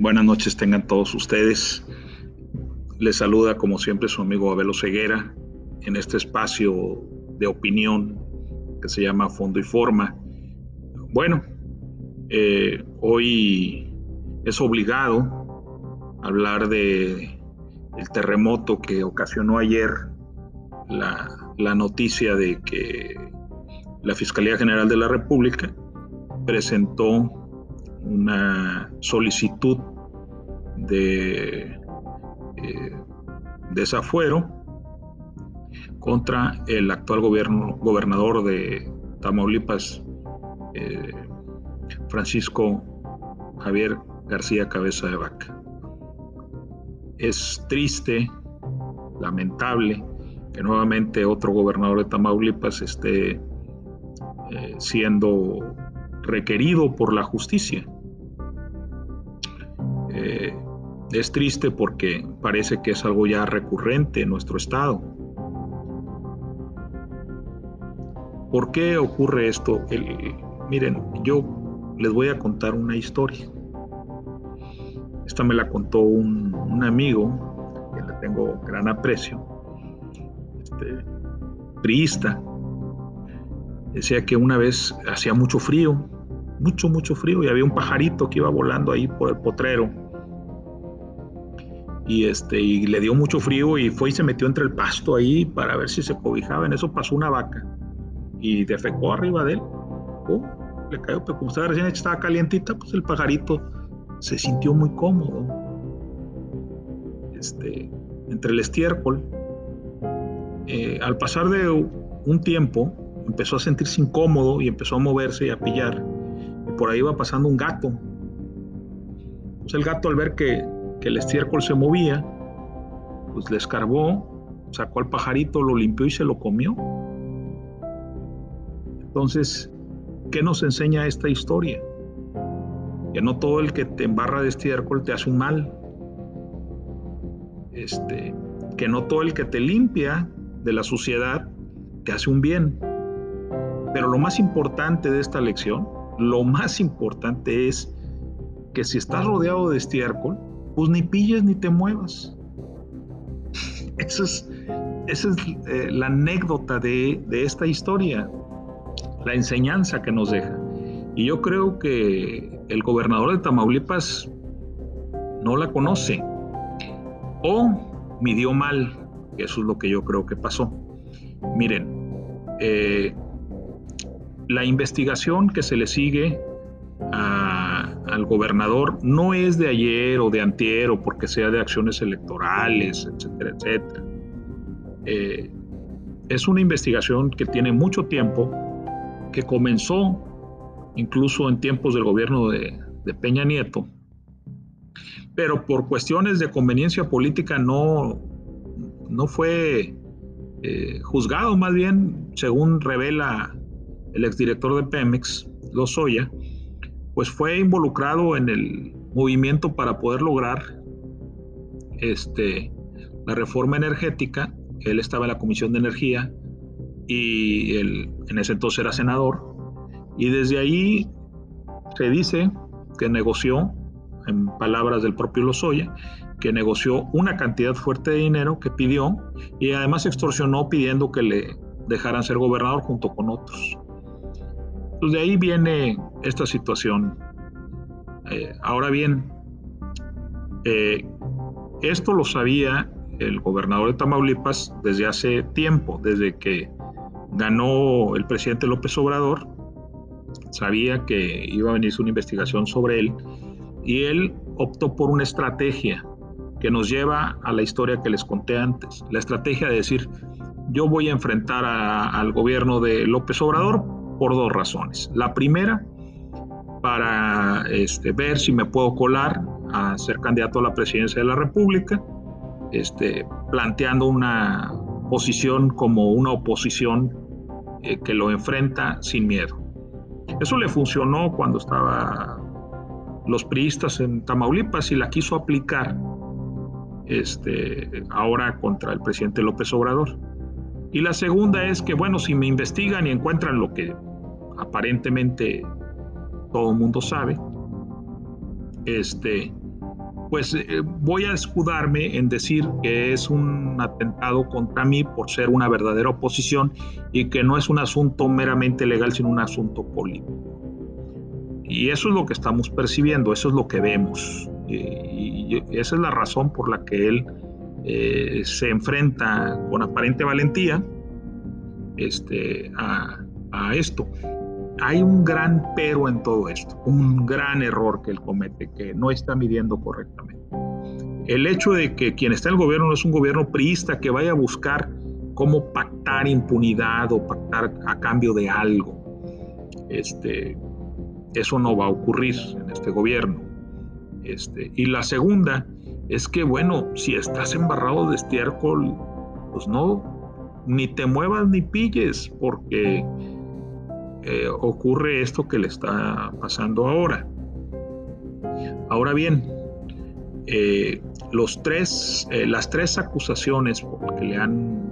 Buenas noches tengan todos ustedes. Les saluda como siempre su amigo Abelo Ceguera en este espacio de opinión que se llama Fondo y Forma. Bueno, eh, hoy es obligado hablar de el terremoto que ocasionó ayer la, la noticia de que la Fiscalía General de la República presentó una solicitud de eh, desafuero contra el actual gobierno, gobernador de Tamaulipas, eh, Francisco Javier García Cabeza de Vaca. Es triste, lamentable, que nuevamente otro gobernador de Tamaulipas esté eh, siendo requerido por la justicia. Eh, es triste porque parece que es algo ya recurrente en nuestro estado. ¿Por qué ocurre esto? miren, yo les voy a contar una historia. Esta me la contó un, amigo, que le tengo gran aprecio, este, priista. Decía que una vez hacía mucho frío, mucho, mucho frío y había un pajarito que iba volando ahí por el potrero. Y, este, y le dio mucho frío y fue y se metió entre el pasto ahí para ver si se cobijaba. En eso pasó una vaca y defecó arriba de él. le cayó, pero como estaba recién estaba calientita, pues el pajarito se sintió muy cómodo. Este, entre el estiércol. Eh, al pasar de un tiempo, empezó a sentirse incómodo y empezó a moverse y a pillar por ahí iba pasando un gato. Pues el gato al ver que, el estiércol se movía, pues le escarbó, sacó al pajarito, lo limpió y se lo comió. Entonces, ¿qué nos enseña esta historia? Que no todo el que te embarra de estiércol te hace un mal. Este, que no todo el que te limpia de la suciedad te hace un bien. Pero lo más importante de esta lección lo más importante es que si estás rodeado de estiércol, pues ni pilles ni te muevas. Esa es, eh, la anécdota de, de esta historia, la enseñanza que nos deja. Y yo creo que el gobernador de Tamaulipas no la conoce o midió mal, eso es lo que yo creo que pasó. Miren, eh, la investigación que se le sigue al gobernador no es de ayer o de antier o porque sea de acciones electorales, etcétera, etcétera. Eh, es una investigación que tiene mucho tiempo, que comenzó incluso en tiempos del gobierno de, Peña Nieto, pero por cuestiones de conveniencia política no, no fue eh, juzgado, más bien, según revela el exdirector de Pemex, Lozoya, pues fue involucrado en el movimiento para poder lograr este, la reforma energética. Él estaba en la Comisión de Energía y en ese entonces era senador. Y desde ahí se dice que negoció, en palabras del propio Lozoya, que negoció una cantidad fuerte de dinero que pidió y además extorsionó pidiendo que le dejaran ser gobernador junto con otros. Pues de ahí viene esta situación. Eh, ahora bien, eh, esto lo sabía el gobernador de Tamaulipas desde hace tiempo, desde que ganó el presidente López Obrador, sabía que iba a venir una investigación sobre él y él optó por una estrategia que nos lleva a la historia que les conté antes, la estrategia de decir, yo voy a enfrentar al gobierno de López Obrador por dos razones. La primera, para este, ver si me puedo colar a ser candidato a la presidencia de la República, este, planteando una posición como una oposición eh, que lo enfrenta sin miedo. Eso le funcionó cuando estaba los priistas en Tamaulipas y la quiso aplicar este, ahora contra el presidente López Obrador. Y la segunda es que, bueno, si me investigan y encuentran lo que aparentemente todo el mundo sabe, este, pues eh, voy a escudarme en decir que es un atentado contra mí por ser una verdadera oposición y que no es un asunto meramente legal, sino un asunto político. Y eso es lo que estamos percibiendo, eso es lo que vemos. y esa es la razón por la que él eh, se enfrenta con aparente valentía este, a esto. Hay un gran pero en todo esto, un gran error que él comete, que no está midiendo correctamente. El hecho de que quien está en el gobierno no es un gobierno priista que vaya a buscar cómo pactar impunidad o pactar a cambio de algo. Este, eso no va a ocurrir en este gobierno. Este, y la segunda es que, bueno, si estás embarrado de estiércol, pues no, ni te muevas ni pilles, porque eh, ocurre esto que le está pasando ahora. Ahora bien, eh, los tres, eh, las tres acusaciones que le han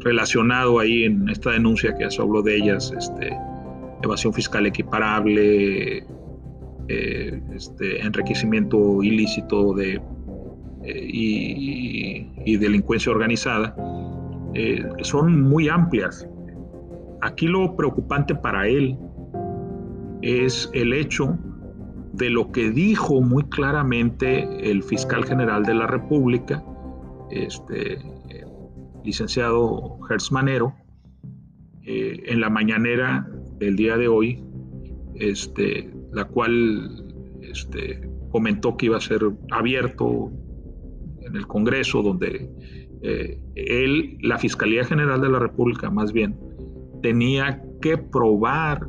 relacionado ahí en esta denuncia que ya se habló de ellas, este, evasión fiscal equiparable, este, enriquecimiento ilícito de, y, delincuencia organizada, son muy amplias. Aquí lo preocupante para él es el hecho de lo que dijo muy claramente el fiscal general de la República, este, licenciado Hertz Manero, en la mañanera del día de hoy, este, la cual este, comentó que iba a ser abierto en el Congreso, donde eh, él, la Fiscalía General de la República más bien, tenía que probar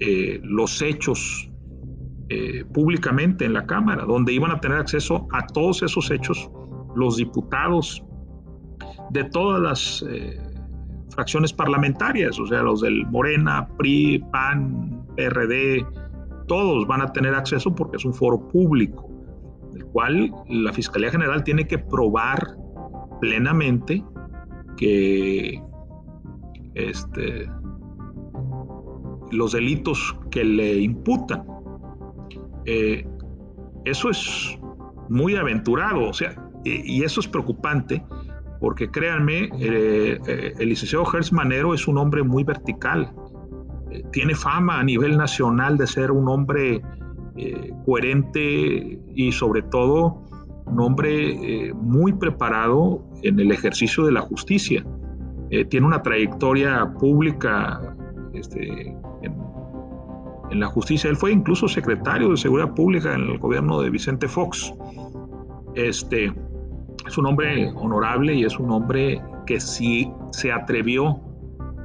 eh, los hechos eh, públicamente en la Cámara, donde iban a tener acceso a todos esos hechos los diputados de todas las fracciones parlamentarias, o sea, los del Morena, PRI, PAN, PRD, todos van a tener acceso porque es un foro público, el cual la Fiscalía General tiene que probar plenamente que este, los delitos que le imputan. Eh, eso es muy aventurado, o sea, y, eso es preocupante porque créanme, eh, eh, el licenciado Gers Manero es un hombre muy vertical tiene fama a nivel nacional de ser un hombre coherente y sobre todo un hombre muy preparado en el ejercicio de la justicia. Eh, tiene una trayectoria pública este, en, la justicia. Él fue incluso secretario de Seguridad Pública en el gobierno de Vicente Fox. Este, es un hombre honorable y es un hombre que sí se atrevió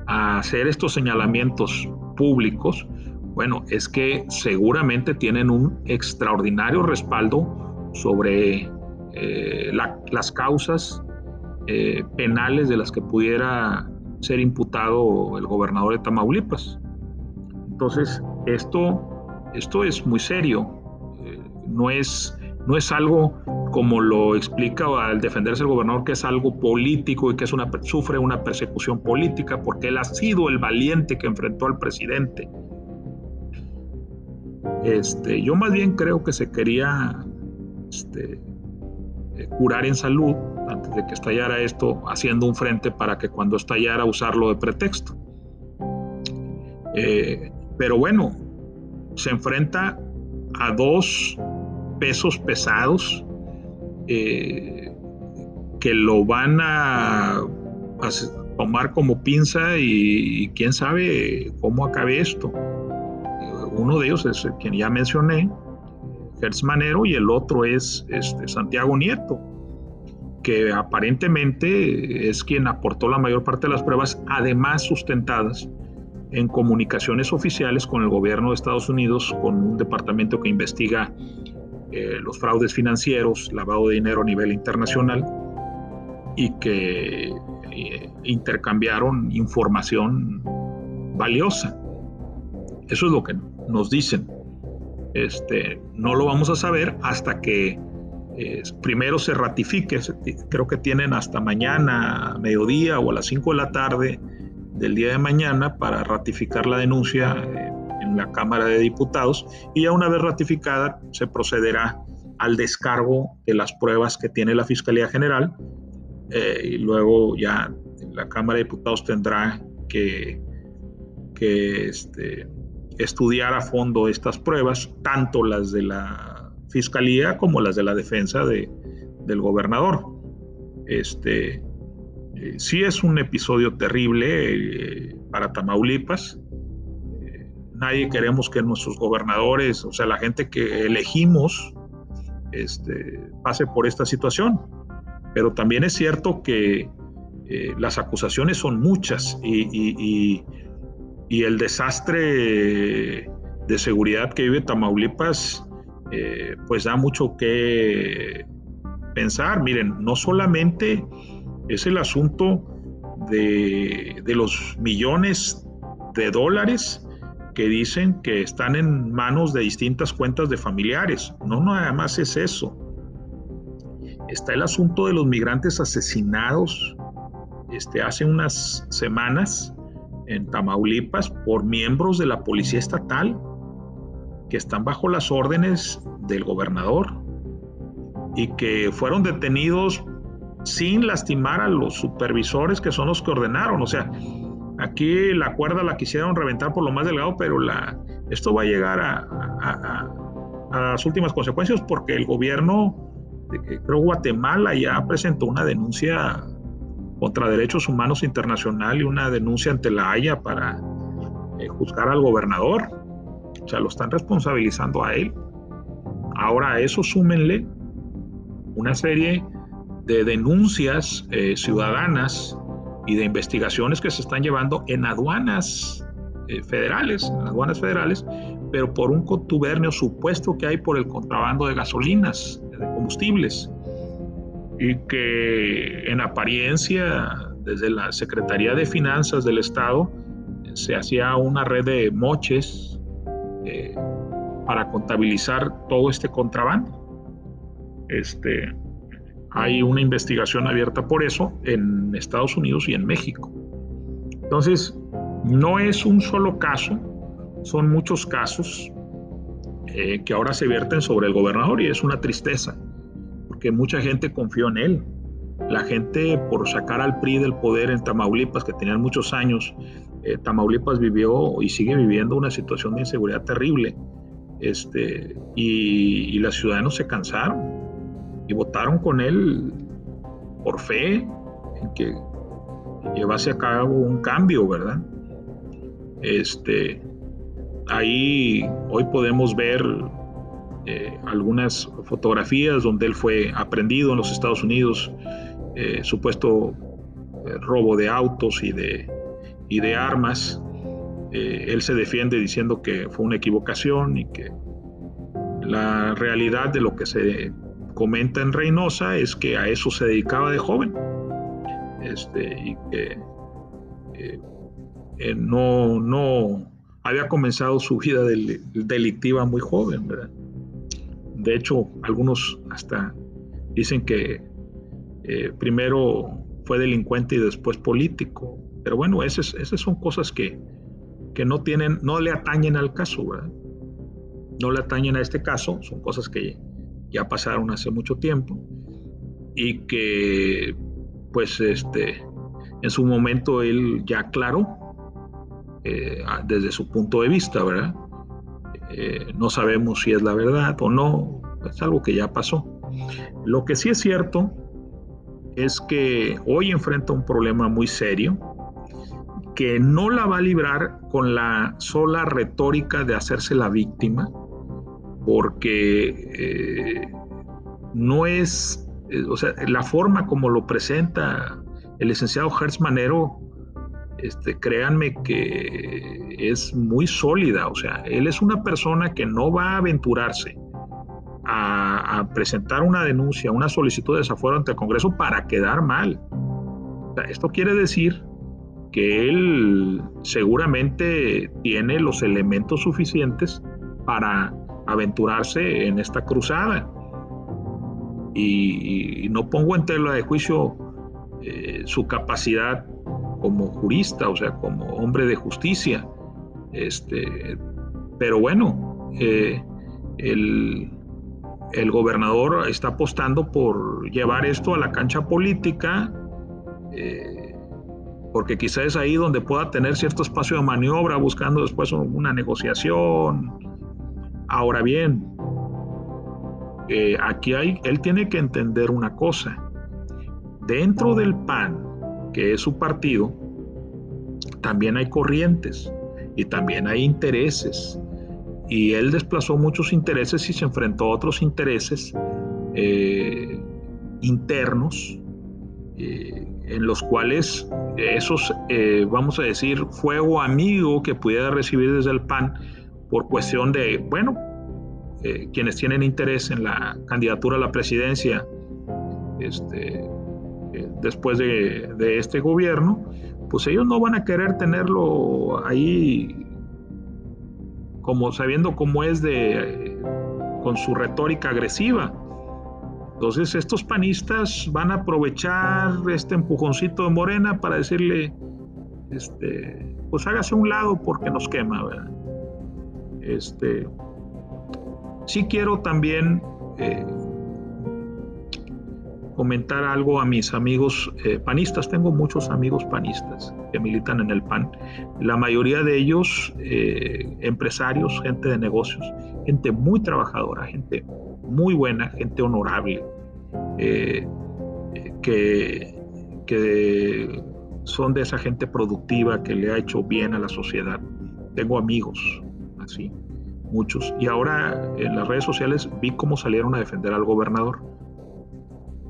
a hacer estos señalamientos públicos, bueno, es que seguramente tienen un extraordinario respaldo sobre eh, las causas eh, penales de las que pudiera ser imputado el gobernador de Tamaulipas. Entonces, esto, esto es muy serio, eh, no, es, no es algo como lo explica al defenderse el gobernador, que es algo político y que es sufre una persecución política porque él ha sido el valiente que enfrentó al presidente. Este, yo más bien creo que se quería este, eh, curar en salud antes de que estallara esto, haciendo un frente para que cuando estallara usarlo de pretexto. Eh, pero bueno, se enfrenta a dos pesos pesados eh, que lo van a, tomar como pinza y, quién sabe cómo acabe esto. Uno de ellos es quien ya mencioné, Gertz Manero, y el otro es este, Santiago Nieto, que aparentemente es quien aportó la mayor parte de las pruebas, además sustentadas en comunicaciones oficiales con el gobierno de Estados Unidos, con un departamento que investiga eh, los fraudes financieros, lavado de dinero a nivel internacional y que eh, intercambiaron información valiosa. Eso es lo que nos dicen. Este, no lo vamos a saber hasta que eh, primero se ratifique. Creo que tienen hasta mañana, mediodía o a las 5 de la tarde del día de mañana para ratificar la denuncia en en la Cámara de Diputados y ya una vez ratificada se procederá al descargo de las pruebas que tiene la Fiscalía General eh, y luego ya la Cámara de Diputados tendrá que, que este, estudiar a fondo estas pruebas, tanto las de la Fiscalía como las de la defensa de, del gobernador. Este, eh, sí es un episodio terrible eh, para Tamaulipas. Eh, nadie queremos que nuestros gobernadores, o sea, la gente que elegimos, este, pase por esta situación. Pero también es cierto que las acusaciones son muchas y, y, el desastre de seguridad que vive Tamaulipas, pues da mucho que pensar. Miren, no solamente es el asunto de, los millones de dólares que dicen que están en manos de distintas cuentas de familiares. No nada más es eso. Está el asunto de los migrantes asesinados este, hace unas semanas en Tamaulipas por miembros de la Policía Estatal que están bajo las órdenes del gobernador y que fueron detenidos sin lastimar a los supervisores que son los que ordenaron. O sea, aquí la cuerda la quisieron reventar por lo más delgado, pero esto va a llegar a, las últimas consecuencias porque el gobierno, creo Guatemala ya presentó una denuncia contra derechos humanos internacional y una denuncia ante la Haya para eh, juzgar al gobernador. O sea, lo están responsabilizando a él. Ahora a eso súmenle una serie de denuncias eh, ciudadanas y de investigaciones que se están llevando en aduanas eh, federales, en aduanas federales, pero por un contubernio supuesto que hay por el contrabando de gasolinas, de combustibles, y que en apariencia desde la Secretaría de Finanzas del Estado se hacía una red de moches eh, para contabilizar todo este contrabando. Este, hay una investigación abierta por eso en Estados Unidos y en México. Entonces, no es un solo caso, son muchos casos eh, que ahora se vierten sobre el gobernador y es una tristeza, porque mucha gente confió en él. La gente por sacar al PRI del poder en Tamaulipas, que tenían muchos años, eh, Tamaulipas vivió y sigue viviendo una situación de inseguridad terrible. Este, y, y los ciudadanos se cansaron y votaron con él por fe en que llevase a cabo un cambio, ¿verdad? Este, ahí hoy podemos ver eh, algunas fotografías donde él fue aprendido en los Estados Unidos, eh, supuesto robo de autos y de, y de armas. él se defiende diciendo que fue una equivocación y que la realidad de lo que se comenta en Reynosa es que a eso se dedicaba de joven este, y que eh, eh, no, no había comenzado su vida delictiva muy joven. De hecho, algunos hasta dicen que eh, primero fue delincuente y después político. Pero bueno, esas, esas son cosas que, que, no tienen, no le atañen al caso, No le atañen a este caso, son cosas que ya pasaron hace mucho tiempo y que pues este en su momento él ya aclaró eh, desde su punto de vista, ¿verdad? Eh, no sabemos si es la verdad o no, es algo que ya pasó. Lo que sí es cierto es que hoy enfrenta un problema muy serio que no la va a librar con la sola retórica de hacerse la víctima, porque eh, no es, eh, o sea, la forma como lo presenta el licenciado Hertz Manero, este, créanme que es muy sólida, o sea, él es una persona que no va a aventurarse a, presentar una denuncia, una solicitud de desafuero ante el Congreso para quedar mal. esto quiere decir que él seguramente tiene los elementos suficientes para aventurarse en esta cruzada. Y, no pongo en tela de juicio eh, su capacidad como jurista, o sea, como hombre de justicia. Este, pero bueno, eh, el, el, gobernador está apostando por llevar esto a la cancha política, eh, porque quizás es ahí donde pueda tener cierto espacio de maniobra, buscando después una negociación. Ahora bien, eh, aquí hay, él tiene que entender una cosa. Dentro del PAN, que es su partido, también hay corrientes y también hay intereses. Y él desplazó muchos intereses y se enfrentó a otros intereses eh, internos, eh, en los cuales esos, vamos a decir, fuego amigo que pudiera recibir desde el PAN por cuestión de, bueno, eh, quienes tienen interés en la candidatura a la presidencia este, eh, después de, este gobierno, pues ellos no van a querer tenerlo ahí como sabiendo cómo es de con su retórica agresiva. Entonces estos panistas van a aprovechar este empujoncito de Morena para decirle, este, pues hágase un lado porque nos quema, ¿verdad? Este, Sí quiero también eh, comentar algo a mis amigos eh, panistas. Tengo muchos amigos panistas que militan en el PAN. La mayoría de ellos eh, empresarios, gente de negocios, gente muy trabajadora, gente muy buena, gente honorable, que, que son de esa gente productiva que le ha hecho bien a la sociedad. Tengo amigos así muchos. Y ahora en las redes sociales vi cómo salieron a defender al gobernador.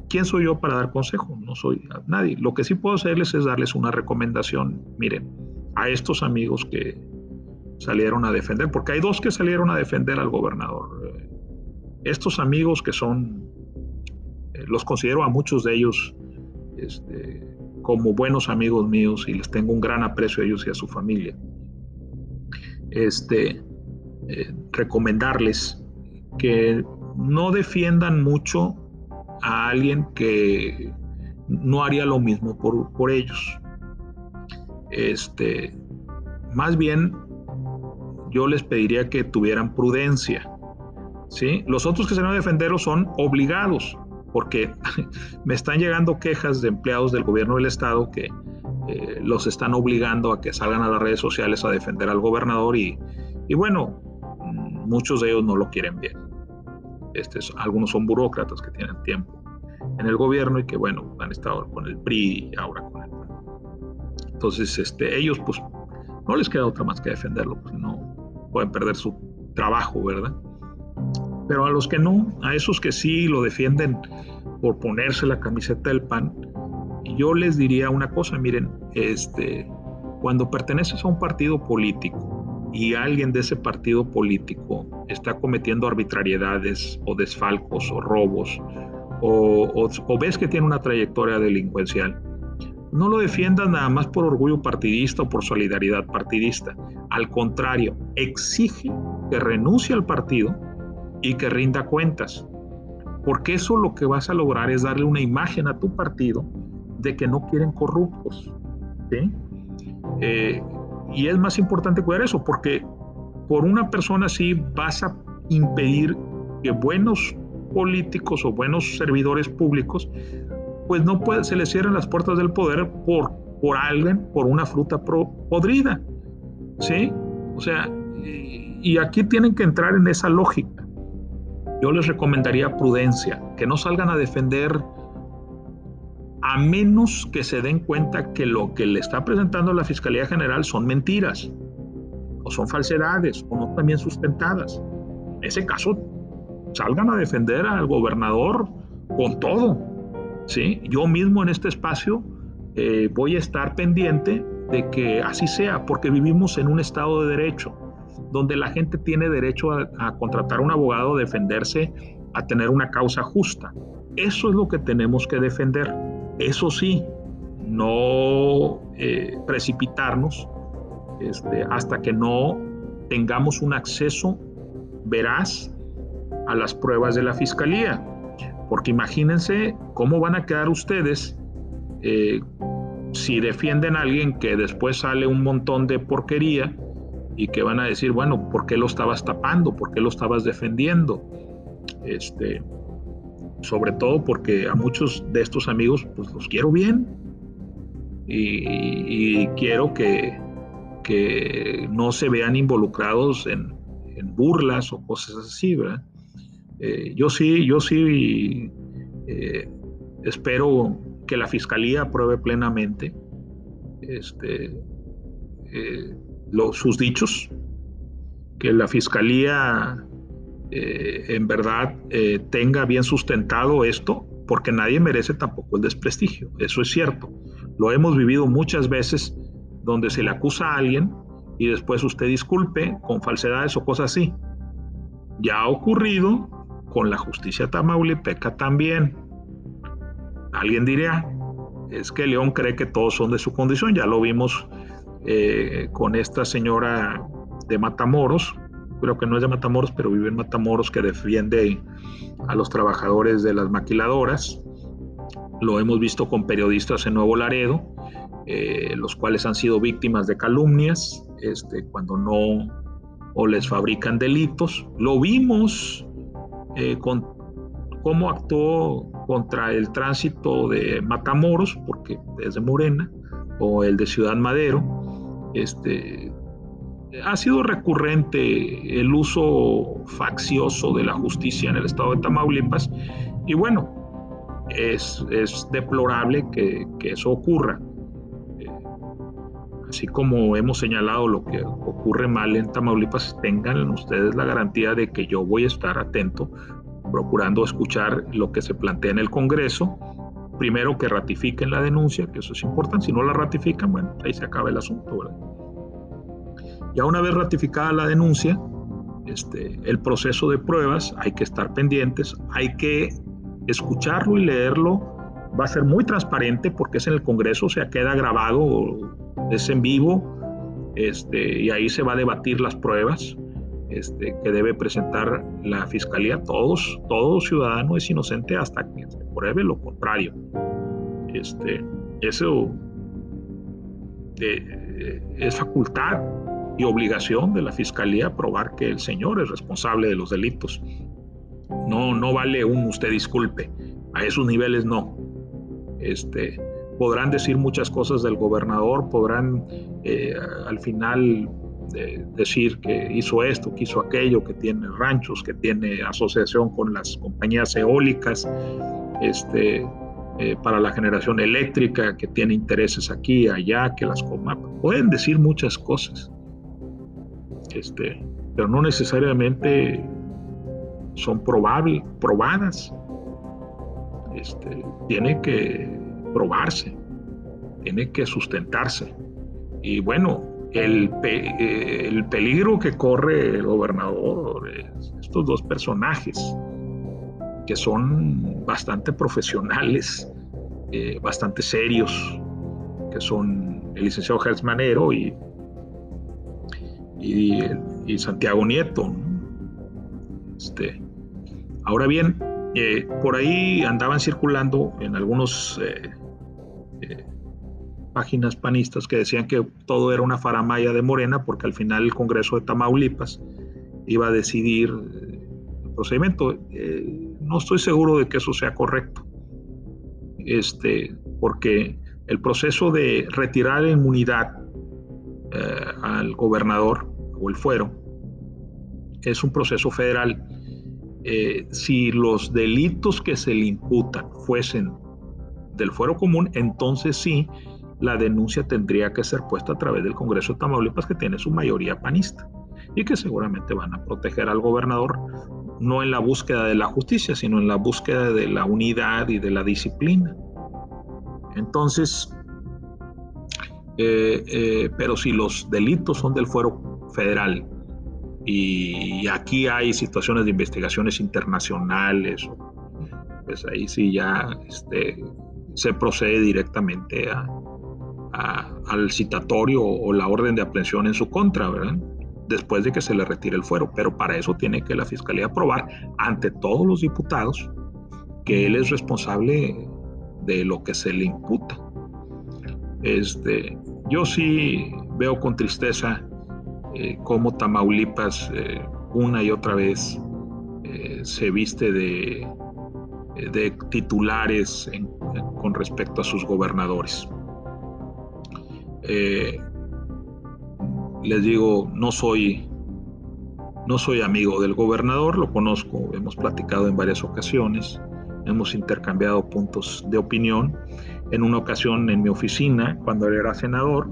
¿Quién soy yo para dar consejo? No soy nadie. Lo que sí puedo hacerles es darles una recomendación. Miren, a estos amigos que salieron a defender, porque hay dos que salieron a defender al gobernador. Estos amigos que son, eh, los considero a muchos de ellos este, como buenos amigos míos y les tengo un gran aprecio a ellos y a su familia. Este, eh, recomendarles que no defiendan mucho a alguien que no haría lo mismo por, ellos. Este, más bien, yo les pediría que tuvieran prudencia. ¿Sí? Los otros que se van a defenderlos son obligados, porque me están llegando quejas de empleados del gobierno del estado que eh, los están obligando a que salgan a las redes sociales a defender al gobernador y, bueno, muchos de ellos no lo quieren bien. Este, algunos son burócratas que tienen tiempo en el gobierno y que, bueno, han estado con el PRI y ahora con el PAN. Entonces, este, ellos, pues, no les queda otra más que defenderlo, pues no pueden perder su trabajo, ¿verdad? Pero a los que no, a esos que sí lo defienden por ponerse la camiseta del PAN, yo les diría una cosa, miren, este, cuando perteneces a un partido político, y alguien de ese partido político está cometiendo arbitrariedades o desfalcos o robos o, ves que tiene una trayectoria delincuencial, no lo defiendas nada más por orgullo partidista o por solidaridad partidista. Al contrario, exige que renuncie al partido y que rinda cuentas. Porque eso lo que vas a lograr es darle una imagen a tu partido de que no quieren corruptos. Eh, y es más importante cuidar eso, porque por una persona así vas a impedir que buenos políticos o buenos servidores públicos, pues no se les cierren las puertas del poder por, por alguien, por una fruta podrida. ¿Sí? O sea, y aquí tienen que entrar en esa lógica. Yo les recomendaría prudencia, que no salgan a defender a menos que se den cuenta que lo que le está presentando la Fiscalía General son mentiras, o son falsedades, o no bien sustentadas. En ese caso, salgan a defender al gobernador con todo. ¿sí? Yo mismo en este espacio eh, voy a estar pendiente de que así sea, porque vivimos en un Estado de Derecho, donde la gente tiene derecho a, contratar un abogado, defenderse, a tener una causa justa. Eso es lo que tenemos que defender. Eso sí, no eh, precipitarnos este, hasta que no tengamos un acceso veraz a las pruebas de la fiscalía. Porque imagínense cómo van a quedar ustedes eh, si defienden a alguien que después sale un montón de porquería y que van a decir, bueno, ¿por qué lo estabas tapando? ¿Por qué lo estabas defendiendo? Este, sobre todo porque a muchos de estos amigos pues los quiero bien y, quiero que, que, no se vean involucrados en, burlas o cosas así. Eh, yo sí, yo sí eh, espero que la fiscalía apruebe plenamente este, eh, sus dichos, que la fiscalía eh, en verdad eh, tenga bien sustentado esto, porque nadie merece tampoco el desprestigio. Eso es cierto. Lo hemos vivido muchas veces donde se le acusa a alguien y después usted disculpe con falsedades o cosas así. Ya ha ocurrido con la justicia tamaulipeca también. Alguien diría, es que León cree que todos son de su condición, ya lo vimos eh, con esta señora de Matamoros, creo que no es de Matamoros, pero vive en Matamoros, que defiende a los trabajadores de las maquiladoras. Lo hemos visto con periodistas en Nuevo Laredo, eh, los cuales han sido víctimas de calumnias este, cuando no o les fabrican delitos. Lo vimos eh, con cómo actuó contra el tránsito de Matamoros, porque es de Morena, o el de Ciudad Madero, este, ha sido recurrente el uso faccioso de la justicia en el estado de Tamaulipas y bueno, es, deplorable que, eso ocurra. Eh, así como hemos señalado lo que ocurre mal en Tamaulipas, tengan ustedes la garantía de que yo voy a estar atento, procurando escuchar lo que se plantea en el Congreso primero que ratifiquen la denuncia, que eso es importante, si no la ratifican, bueno, ahí se acaba el asunto, ¿verdad? Ya una vez ratificada la denuncia, este, el proceso de pruebas, hay que estar pendientes, hay que escucharlo y leerlo, va a ser muy transparente porque es en el Congreso, o sea, queda grabado, es en vivo, este, y ahí se va a debatir las pruebas este, que debe presentar la Fiscalía. Todos, todo ciudadano es inocente hasta que se pruebe lo contrario. Este, eso eh, es facultad y obligación de la Fiscalía probar que el señor es responsable de los delitos. No, no vale un usted disculpe. A esos niveles no. Este, podrán decir muchas cosas del gobernador, podrán eh, al final decir que hizo esto, que hizo aquello, que tiene ranchos, que tiene asociación con las compañías eólicas, este, eh, para la generación eléctrica, que tiene intereses aquí, allá, que las coma. Pueden decir muchas cosas, este, pero no necesariamente son probables, probadas. Este, tiene que probarse, tiene que sustentarse. Y bueno, el, el peligro que corre el gobernador, estos dos personajes, que son bastante profesionales, eh, bastante serios, que son el licenciado Gers Manero y, y, Santiago Nieto. Este, ahora bien, eh, por ahí andaban circulando en algunos eh, páginas panistas que decían que todo era una faramaya de Morena porque al final el Congreso de Tamaulipas iba a decidir eh, el procedimiento. Eh, no estoy seguro de que eso sea correcto, este, porque el proceso de retirar la inmunidad eh, al gobernador o el fuero es un proceso federal. si los delitos que se le imputan fuesen del fuero común, entonces sí la denuncia tendría que ser puesta a través del Congreso de Tamaulipas, que tiene su mayoría panista, y que seguramente van a proteger al gobernador, no en la búsqueda de la justicia, sino en la búsqueda de la unidad y de la disciplina. Entonces, eh, eh, pero si los delitos son del fuero federal y aquí hay situaciones de investigaciones internacionales, pues ahí sí ya este, se procede directamente a, al citatorio o la orden de aprehensión en su contra, ¿verdad? Después de que se le retire el fuero. Pero para eso tiene que la fiscalía probar ante todos los diputados que él es responsable de lo que se le imputa. Este, yo sí veo con tristeza eh, cómo Tamaulipas una y otra vez se viste de titulares con respecto a sus gobernadores. Les digo, no soy no soy amigo del gobernador, lo conozco, hemos platicado en varias ocasiones, hemos intercambiado puntos de opinión. En una ocasión en mi oficina, cuando él era senador,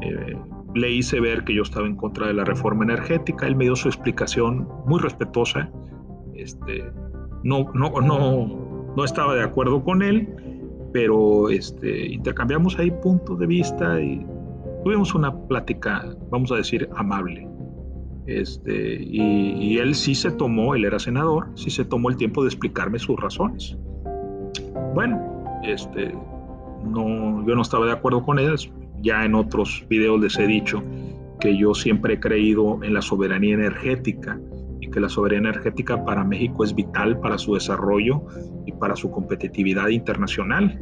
eh, le hice ver que yo estaba en contra de la reforma energética. Él me dio su explicación muy respetuosa. Este, no, no, no estaba de acuerdo con él, pero este, intercambiamos ahí puntos de vista y tuvimos una plática, vamos a decir, amable. Este, y, él sí se tomó, él era senador, sí se tomó el tiempo de explicarme sus razones. Bueno, este, no, yo no estaba de acuerdo con él. Ya en otros videos les he dicho que yo siempre he creído en la soberanía energética que la soberanía energética para México es vital para su desarrollo y para su competitividad internacional.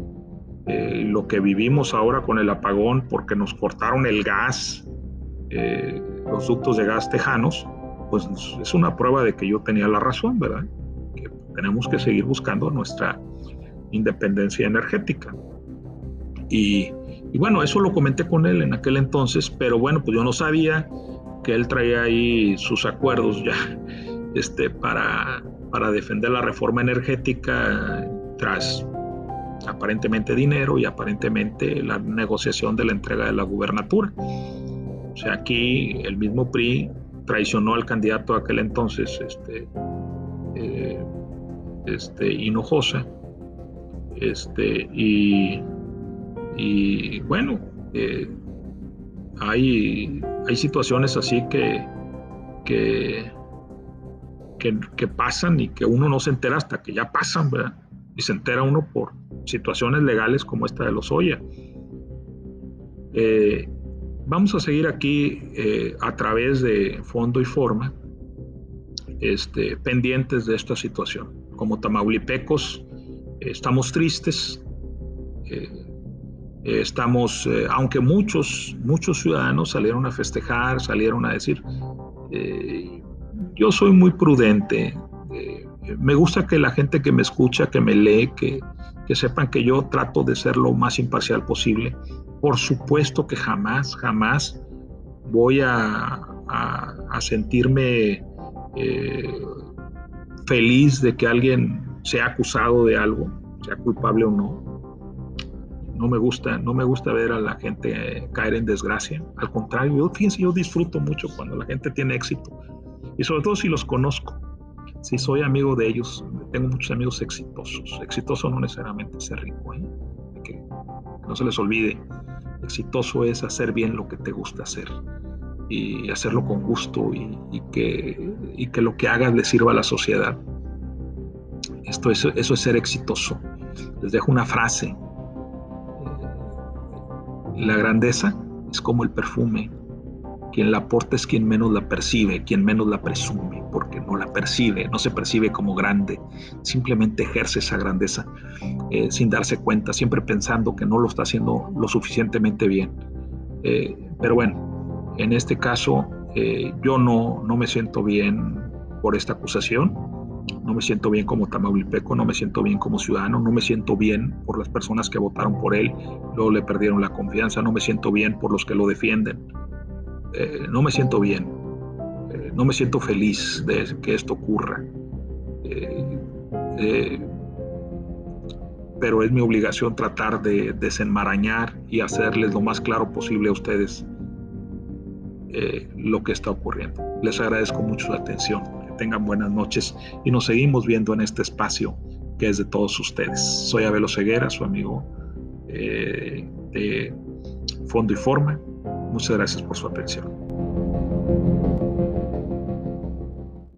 Eh, lo que vivimos ahora con el apagón porque nos cortaron el gas, eh, los ductos de gas tejanos, pues es una prueba de que yo tenía la razón, ¿verdad? Que tenemos que seguir buscando nuestra independencia energética. Y, bueno, eso lo comenté con él en aquel entonces, pero bueno, pues yo no sabía que él traía ahí sus acuerdos ya este, para, para defender la reforma energética tras aparentemente dinero y aparentemente la negociación de la entrega de la gubernatura. O sea, aquí el mismo PRI traicionó al candidato de aquel entonces, este, eh, este Hinojosa, este, y, y bueno, eh, hay, hay situaciones así que, que, que, pasan y que uno no se entera hasta que ya pasan, ¿verdad? Y se entera uno por situaciones legales como esta de los Oya. Eh, Vamos a seguir aquí eh, a través de fondo y forma, este, pendientes de esta situación. Como tamaulipecos, estamos tristes, eh, estamos, eh, aunque muchos, muchos ciudadanos salieron a festejar, salieron a decir, yo soy muy prudente, me gusta que la gente que me escucha, que me lee, que, que sepan que yo trato de ser lo más imparcial posible. Por supuesto que jamás, jamás voy a, sentirme eh, feliz de que alguien sea acusado de algo, sea culpable o no. No me gusta, no me gusta ver a la gente caer en desgracia. Al contrario, yo, fíjense, yo disfruto mucho cuando la gente tiene éxito y sobre todo si los conozco si soy amigo de ellos, tengo muchos amigos exitosos. Exitoso no necesariamente ser rico, ¿eh? que no se les olvide. Exitoso es hacer bien lo que te gusta hacer y hacerlo con gusto y, que, y que lo que hagas le sirva a la sociedad. Esto eso es ser exitoso. Les dejo una frase. La grandeza es como el perfume quien la aporta es quien menos la percibe, quien menos la presume, porque no la percibe, no se percibe como grande, simplemente ejerce esa grandeza eh, sin darse cuenta, siempre pensando que no lo está haciendo lo suficientemente bien. Eh, pero bueno, en este caso eh, yo no, no me siento bien por esta acusación, no me siento bien como Tamaulipeco, no me siento bien como ciudadano, no me siento bien por las personas que votaron por él, luego le perdieron la confianza, no me siento bien por los que lo defienden. Eh, no me siento bien, eh, no me siento feliz de que esto ocurra. Eh, pero es mi obligación tratar de desenmarañar y hacerles lo más claro posible a ustedes lo que está ocurriendo. Les agradezco mucho la atención, tengan buenas noches y nos seguimos viendo en este espacio que es de todos ustedes. Soy Abelo Ceguera, su amigo de Fondo y Forma Muchas gracias por su atención.